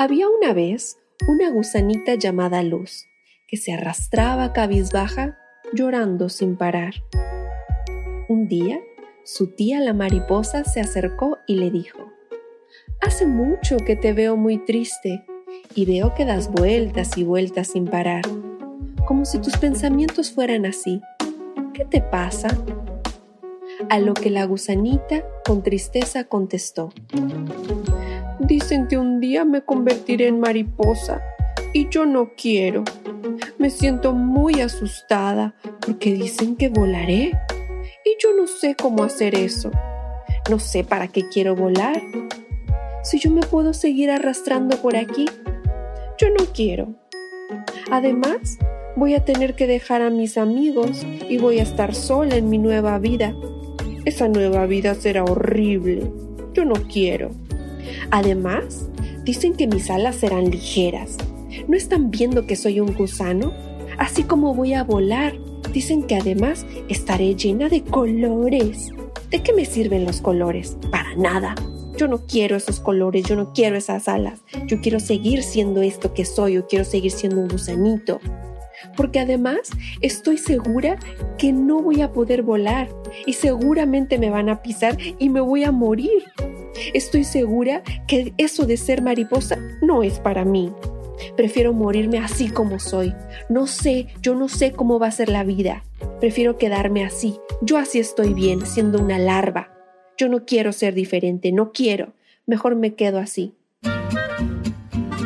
Había una vez una gusanita llamada Luz, que se arrastraba cabizbaja, llorando sin parar. Un día, su tía la mariposa se acercó y le dijo, Hace mucho que te veo muy triste y veo que das vueltas y vueltas sin parar, como si tus pensamientos fueran así. ¿Qué te pasa? A lo que la gusanita con tristeza contestó, Dicen que un día me convertiré en mariposa y yo no quiero. Me siento muy asustada porque dicen que volaré y yo no sé cómo hacer eso. No sé para qué quiero volar. Si yo me puedo seguir arrastrando por aquí, yo no quiero. Además, voy a tener que dejar a mis amigos y voy a estar sola en mi nueva vida. Esa nueva vida será horrible. Yo no quiero. Además, dicen que mis alas serán ligeras. ¿No están viendo que soy un gusano? Así como voy a volar, dicen que además estaré llena de colores. ¿De qué me sirven los colores? Para nada. Yo no quiero esos colores, yo no quiero esas alas. Yo quiero seguir siendo esto que soy, yo quiero seguir siendo un gusanito. Porque además estoy segura que no voy a poder volar y seguramente me van a pisar y me voy a morir. Estoy segura que eso de ser mariposa no es para mí. Prefiero morirme así como soy. No sé, yo no sé cómo va a ser la vida. Prefiero quedarme así. Yo así estoy bien, siendo una larva. Yo no quiero ser diferente, no quiero. Mejor me quedo así.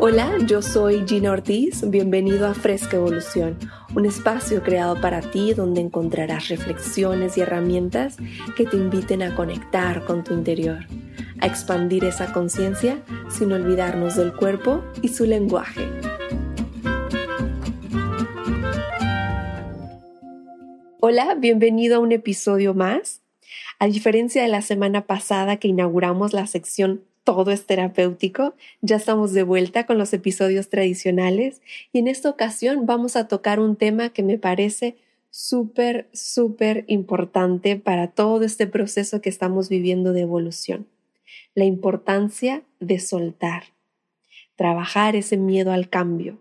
Hola, yo soy Gina Ortiz. Bienvenido a Fresca Evolución, un espacio creado para ti donde encontrarás reflexiones y herramientas que te inviten a conectar con tu interior expandir esa conciencia sin olvidarnos del cuerpo y su lenguaje. Hola, bienvenido a un episodio más. A diferencia de la semana pasada que inauguramos la sección Todo es terapéutico, ya estamos de vuelta con los episodios tradicionales y en esta ocasión vamos a tocar un tema que me parece súper, súper importante para todo este proceso que estamos viviendo de evolución la importancia de soltar, trabajar ese miedo al cambio.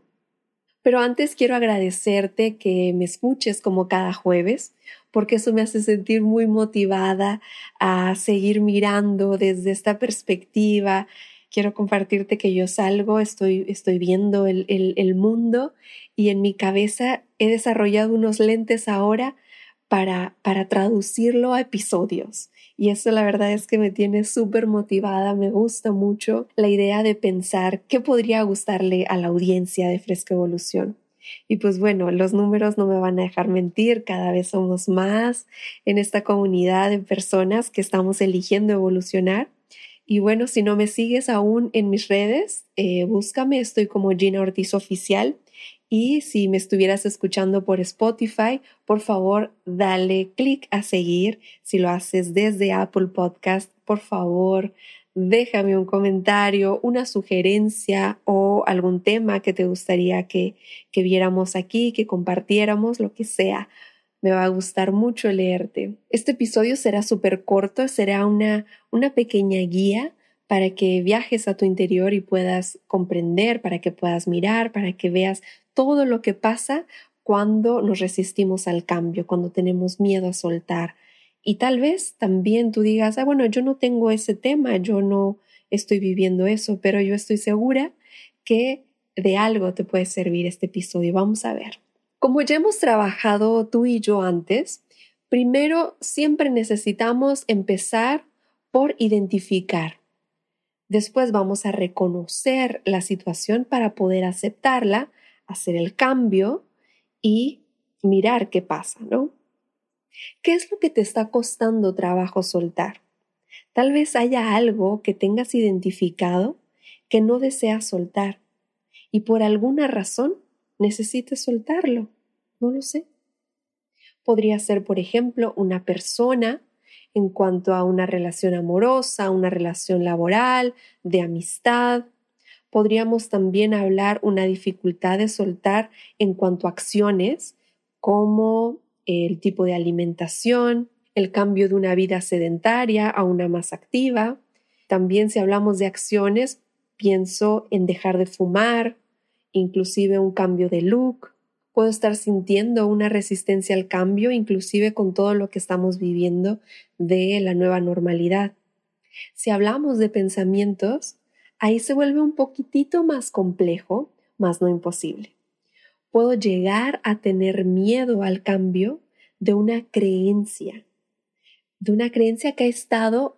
Pero antes quiero agradecerte que me escuches como cada jueves, porque eso me hace sentir muy motivada a seguir mirando desde esta perspectiva. Quiero compartirte que yo salgo, estoy, estoy viendo el, el mundo y en mi cabeza he desarrollado unos lentes ahora para, para traducirlo a episodios. Y eso la verdad es que me tiene súper motivada, me gusta mucho la idea de pensar qué podría gustarle a la audiencia de Fresca Evolución. Y pues bueno, los números no me van a dejar mentir, cada vez somos más en esta comunidad de personas que estamos eligiendo evolucionar. Y bueno, si no me sigues aún en mis redes, eh, búscame, estoy como Gina Ortiz Oficial y si me estuvieras escuchando por Spotify, por favor, dale clic a seguir. Si lo haces desde Apple Podcast, por favor, déjame un comentario, una sugerencia o algún tema que te gustaría que, que viéramos aquí, que compartiéramos, lo que sea. Me va a gustar mucho leerte. Este episodio será súper corto, será una, una pequeña guía para que viajes a tu interior y puedas comprender, para que puedas mirar, para que veas todo lo que pasa cuando nos resistimos al cambio, cuando tenemos miedo a soltar. Y tal vez también tú digas, ah, bueno, yo no tengo ese tema, yo no estoy viviendo eso, pero yo estoy segura que de algo te puede servir este episodio. Vamos a ver. Como ya hemos trabajado tú y yo antes, primero siempre necesitamos empezar por identificar. Después vamos a reconocer la situación para poder aceptarla hacer el cambio y mirar qué pasa, ¿no? ¿Qué es lo que te está costando trabajo soltar? Tal vez haya algo que tengas identificado que no deseas soltar y por alguna razón necesites soltarlo. No lo sé. Podría ser, por ejemplo, una persona en cuanto a una relación amorosa, una relación laboral, de amistad, podríamos también hablar una dificultad de soltar en cuanto a acciones como el tipo de alimentación, el cambio de una vida sedentaria a una más activa. También si hablamos de acciones, pienso en dejar de fumar, inclusive un cambio de look, puedo estar sintiendo una resistencia al cambio, inclusive con todo lo que estamos viviendo de la nueva normalidad. Si hablamos de pensamientos, ahí se vuelve un poquitito más complejo, más no imposible. Puedo llegar a tener miedo al cambio de una creencia, de una creencia que ha estado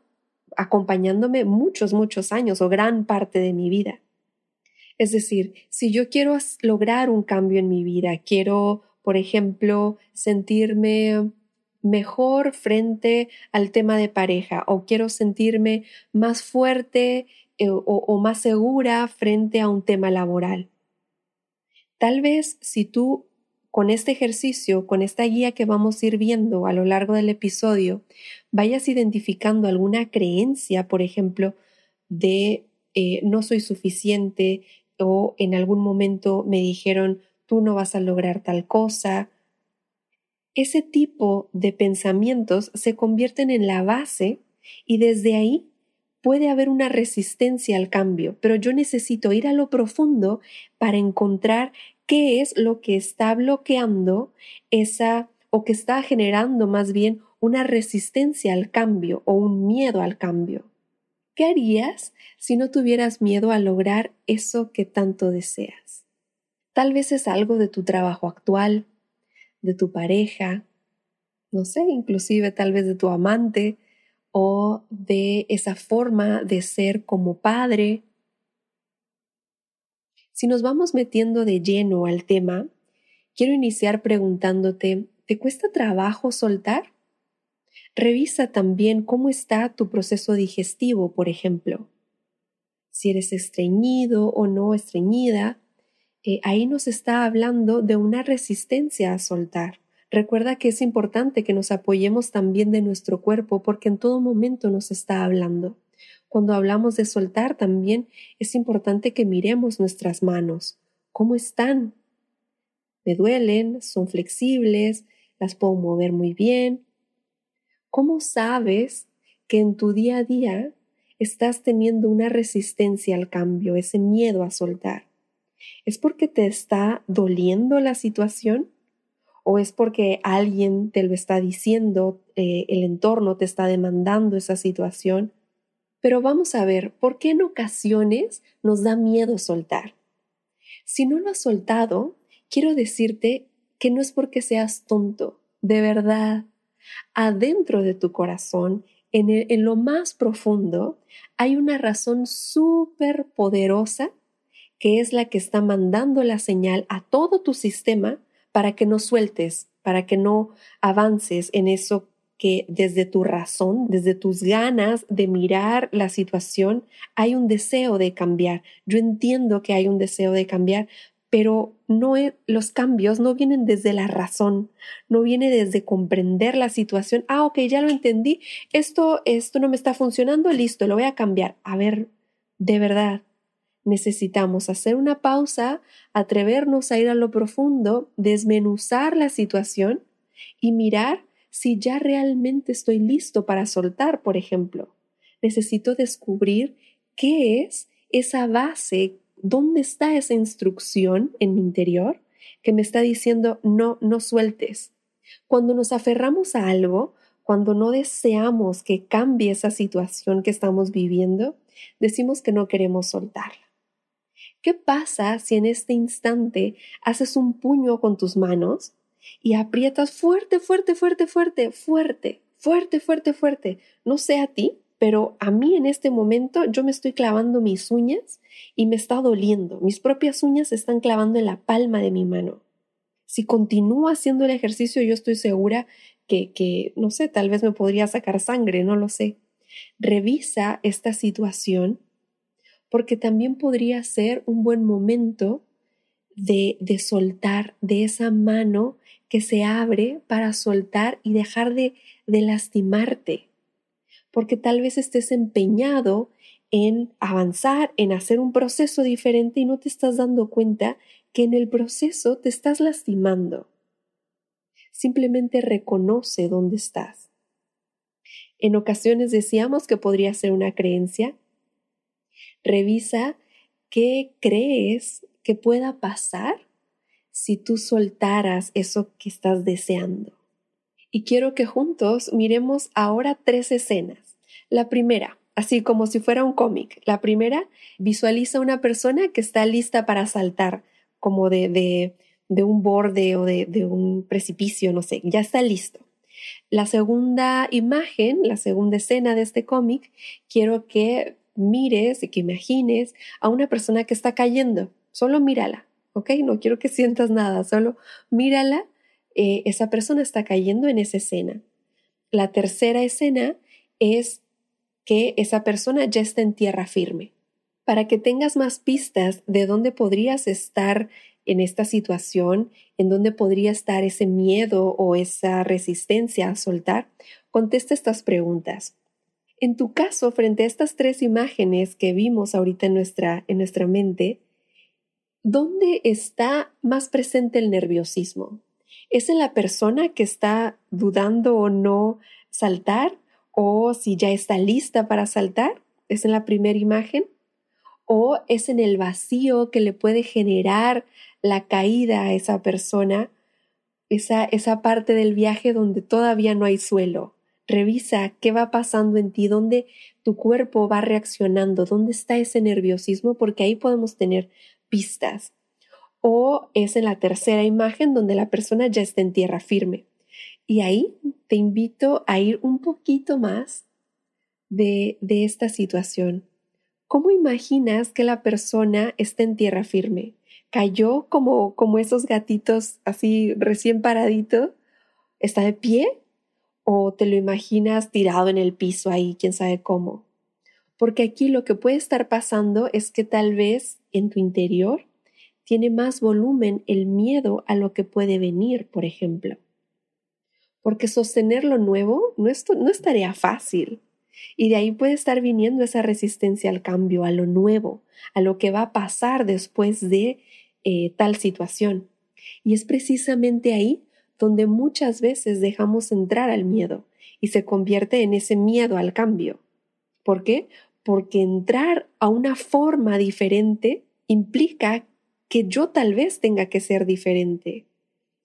acompañándome muchos, muchos años o gran parte de mi vida. Es decir, si yo quiero lograr un cambio en mi vida, quiero, por ejemplo, sentirme mejor frente al tema de pareja o quiero sentirme más fuerte eh, o, más segura frente a un tema laboral. Tal vez si tú con este ejercicio, con esta guía que vamos a ir viendo a lo largo del episodio, vayas identificando alguna creencia, por ejemplo, de eh, no soy suficiente, o en algún momento me dijeron tú no vas a lograr tal cosa. Ese tipo de pensamientos se convierten en la base y desde ahí puede haber una resistencia al cambio, pero yo necesito ir a lo profundo para encontrar qué es lo que está bloqueando esa o que está generando más bien una resistencia al cambio o un miedo al cambio. ¿Qué harías si no tuvieras miedo a lograr eso que tanto deseas? Tal vez es algo de tu trabajo actual, de tu pareja, no sé, inclusive tal vez de tu amante o de esa forma de ser como padre. Si nos vamos metiendo de lleno al tema, quiero iniciar preguntándote, ¿te cuesta trabajo soltar? Revisa también cómo está tu proceso digestivo, por ejemplo. Si eres estreñido o no estreñida, eh, ahí nos está hablando de una resistencia a soltar. Recuerda que es importante que nos apoyemos también de nuestro cuerpo porque en todo momento nos está hablando. Cuando hablamos de soltar también es importante que miremos nuestras manos. ¿Cómo están? ¿Me duelen? ¿Son flexibles? ¿Las puedo mover muy bien? ¿Cómo sabes que en tu día a día estás teniendo una resistencia al cambio, ese miedo a soltar? ¿Es porque te está doliendo la situación? ¿O es porque alguien te lo está diciendo, eh, el entorno te está demandando esa situación? Pero vamos a ver, ¿por qué en ocasiones nos da miedo soltar? Si no lo has soltado, quiero decirte que no es porque seas tonto, de verdad, adentro de tu corazón, en, lo más profundo, hay una razón súper poderosa que es la que está mandando la señal a todo tu sistema para que no sueltes, para que no avances en eso que desde tu razón, desde tus ganas de mirar la situación, hay un deseo de cambiar. Yo entiendo que hay un deseo de cambiar, pero no los cambios no vienen desde la razón, no viene desde comprender la situación. Ah, ok, ya lo entendí. Esto, esto no me está funcionando, listo, lo voy a cambiar. A ver, de verdad, necesitamos hacer una pausa, atrevernos a ir a lo profundo, desmenuzar la situación y mirar si ya realmente estoy listo para soltar, por ejemplo. Necesito descubrir qué es esa base ¿dónde está esa instrucción en mi interior que me está diciendo no, no sueltes? Cuando nos aferramos a algo, cuando no deseamos que cambie esa situación que estamos viviendo, decimos que no queremos soltarla. ¿Qué pasa si en este instante haces un puño con tus manos y aprietas fuerte, fuerte, fuerte, fuerte, fuerte, fuerte, fuerte, fuerte? No sé a ti, pero a mí en este momento yo me estoy clavando mis uñas y me está doliendo. Mis propias uñas se están clavando en la palma de mi mano. Si continúo haciendo el ejercicio, yo estoy segura que, que, no sé, tal vez me podría sacar sangre, no lo sé. Revisa esta situación porque también podría ser un buen momento de, de soltar de esa mano que se abre para soltar y dejar de, de lastimarte porque tal vez estés empeñado en avanzar, en hacer un proceso diferente y no te estás dando cuenta que en el proceso te estás lastimando. Simplemente reconoce dónde estás. En ocasiones decíamos que podría ser una creencia. Revisa ¿qué crees que pueda pasar si tú soltaras eso que estás deseando? Y quiero que juntos miremos ahora tres escenas. La primera, así como si fuera un cómic. La primera, visualiza una persona que está lista para saltar, como de, de, de un borde o de, de un precipicio, no sé, ya está listo. La segunda imagen, la segunda escena de este cómic, quiero que mires y que imagines a una persona que está cayendo. Solo mírala, ¿ok? No quiero que sientas nada, solo mírala. Eh, esa persona está cayendo en esa escena. La tercera escena es que esa persona ya está en tierra firme. Para que tengas más pistas de dónde podrías estar en esta situación, en dónde podría estar ese miedo o esa resistencia a soltar, contesta estas preguntas. En tu caso, frente a estas tres imágenes que vimos ahorita en nuestra, en nuestra mente, ¿dónde está más presente el nerviosismo? ¿Es en la persona que está dudando o no saltar? ¿O si ya está lista para saltar? ¿Es en la primera imagen? ¿O es en el vacío que le puede generar la caída a esa persona, esa, esa parte del viaje donde todavía no hay suelo. Revisa qué va pasando en ti, dónde tu cuerpo va reaccionando, dónde está ese nerviosismo, porque ahí podemos tener pistas. O es en la tercera imagen donde la persona ya está en tierra firme. Y ahí te invito a ir un poquito más de, de esta situación. ¿Cómo imaginas que la persona está en tierra firme? cayó como, como esos gatitos así recién paradito, está de pie o te lo imaginas tirado en el piso ahí, quién sabe cómo. Porque aquí lo que puede estar pasando es que tal vez en tu interior tiene más volumen el miedo a lo que puede venir, por ejemplo. Porque sostener lo nuevo no es, tarea fácil. Y de ahí puede estar viniendo esa resistencia al cambio, a lo nuevo, a lo que va a pasar después de eh, tal situación. Y es precisamente ahí donde muchas veces dejamos entrar al miedo y se convierte en ese miedo al cambio. ¿Por qué? Porque entrar a una forma diferente implica que yo tal vez tenga que ser diferente.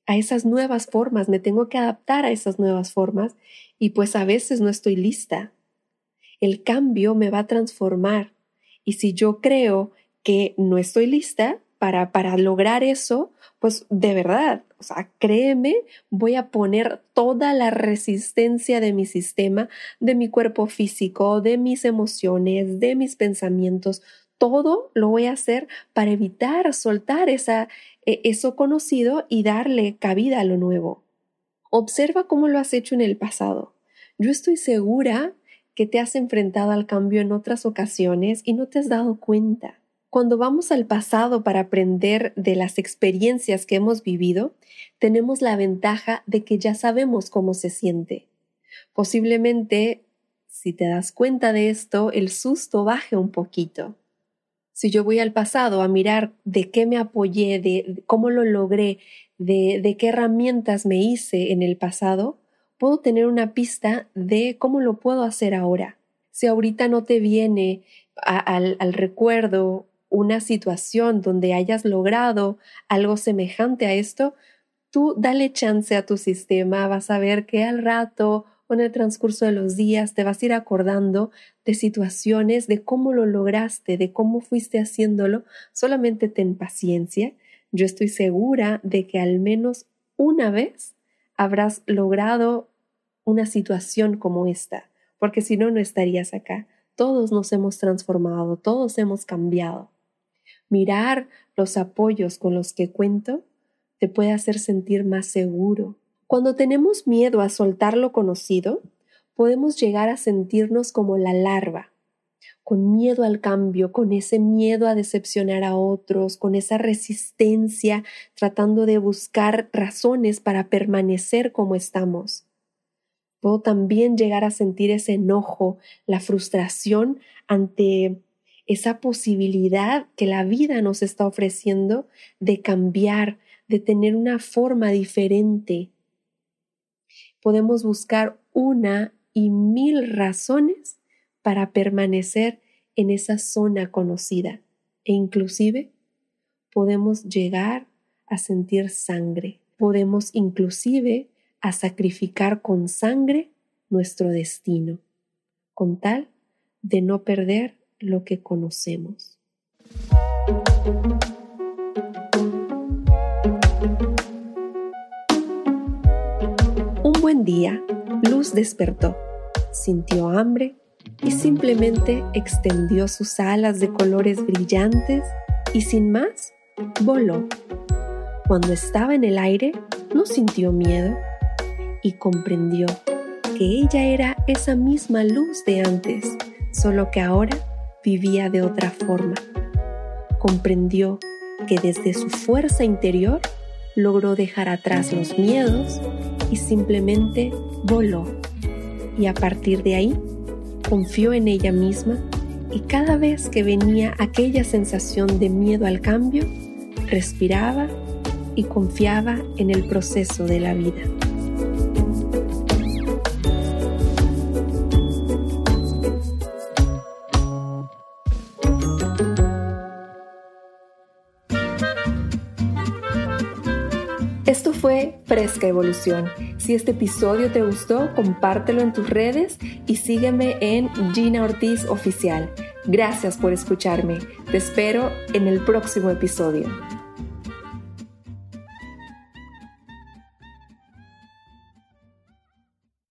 A esas nuevas formas, me tengo que adaptar a esas nuevas formas y pues a veces no estoy lista. El cambio me va a transformar y si yo creo que no estoy lista, para, para lograr eso, pues de verdad, o sea, créeme, voy a poner toda la resistencia de mi sistema, de mi cuerpo físico, de mis emociones, de mis pensamientos, todo lo voy a hacer para evitar soltar esa, e, eso conocido y darle cabida a lo nuevo. Observa cómo lo has hecho en el pasado. Yo estoy segura que te has enfrentado al cambio en otras ocasiones y no te has dado cuenta. Cuando vamos al pasado para aprender de las experiencias que hemos vivido, tenemos la ventaja de que ya sabemos cómo se siente. Posiblemente, si te das cuenta de esto, el susto baje un poquito. Si yo voy al pasado a mirar de qué me apoyé, de, cómo lo logré, de, de qué herramientas me hice en el pasado, puedo tener una pista de cómo lo puedo hacer ahora. Si ahorita no te viene al, al recuerdo una situación donde hayas logrado algo semejante a esto, tú dale chance a tu sistema, vas a ver que al rato en el transcurso de los días te vas a ir acordando de situaciones, de cómo lo lograste, de cómo fuiste haciéndolo, solamente ten paciencia. Yo estoy segura de que al menos una vez habrás logrado una situación como esta, porque si no, no estarías acá. Todos nos hemos transformado, todos hemos cambiado. Mirar los apoyos con los que cuento te puede hacer sentir más seguro. Cuando tenemos miedo a soltar lo conocido, podemos llegar a sentirnos como la larva, con miedo al cambio, con ese miedo a decepcionar a otros, con esa resistencia, tratando de buscar razones para permanecer como estamos. Puedo también llegar a sentir ese enojo, la frustración ante esa posibilidad que la vida nos está ofreciendo de cambiar, de tener una forma diferente. Podemos buscar una y mil razones para permanecer en esa zona conocida. e inclusive podemos llegar a sentir sangre. Podemos inclusive a sacrificar con sangre nuestro destino, con tal de no perder lo que conocemos. Un día, Luz despertó, sintió hambre y simplemente extendió sus alas de colores brillantes y sin más, voló. Cuando estaba en el aire, no sintió miedo y comprendió que ella era esa misma luz de antes, solo que ahora vivía de otra forma. Comprendió que desde su fuerza interior logró dejar atrás los miedos y simplemente voló. Y a partir de ahí, confió en ella misma y cada vez que venía aquella sensación de miedo al cambio, respiraba y confiaba en el proceso de la vida. Evolución. Si este episodio te gustó, compártelo en tus redes y sígueme en Gina Ortiz Oficial. Gracias por escucharme. Te espero en el próximo episodio.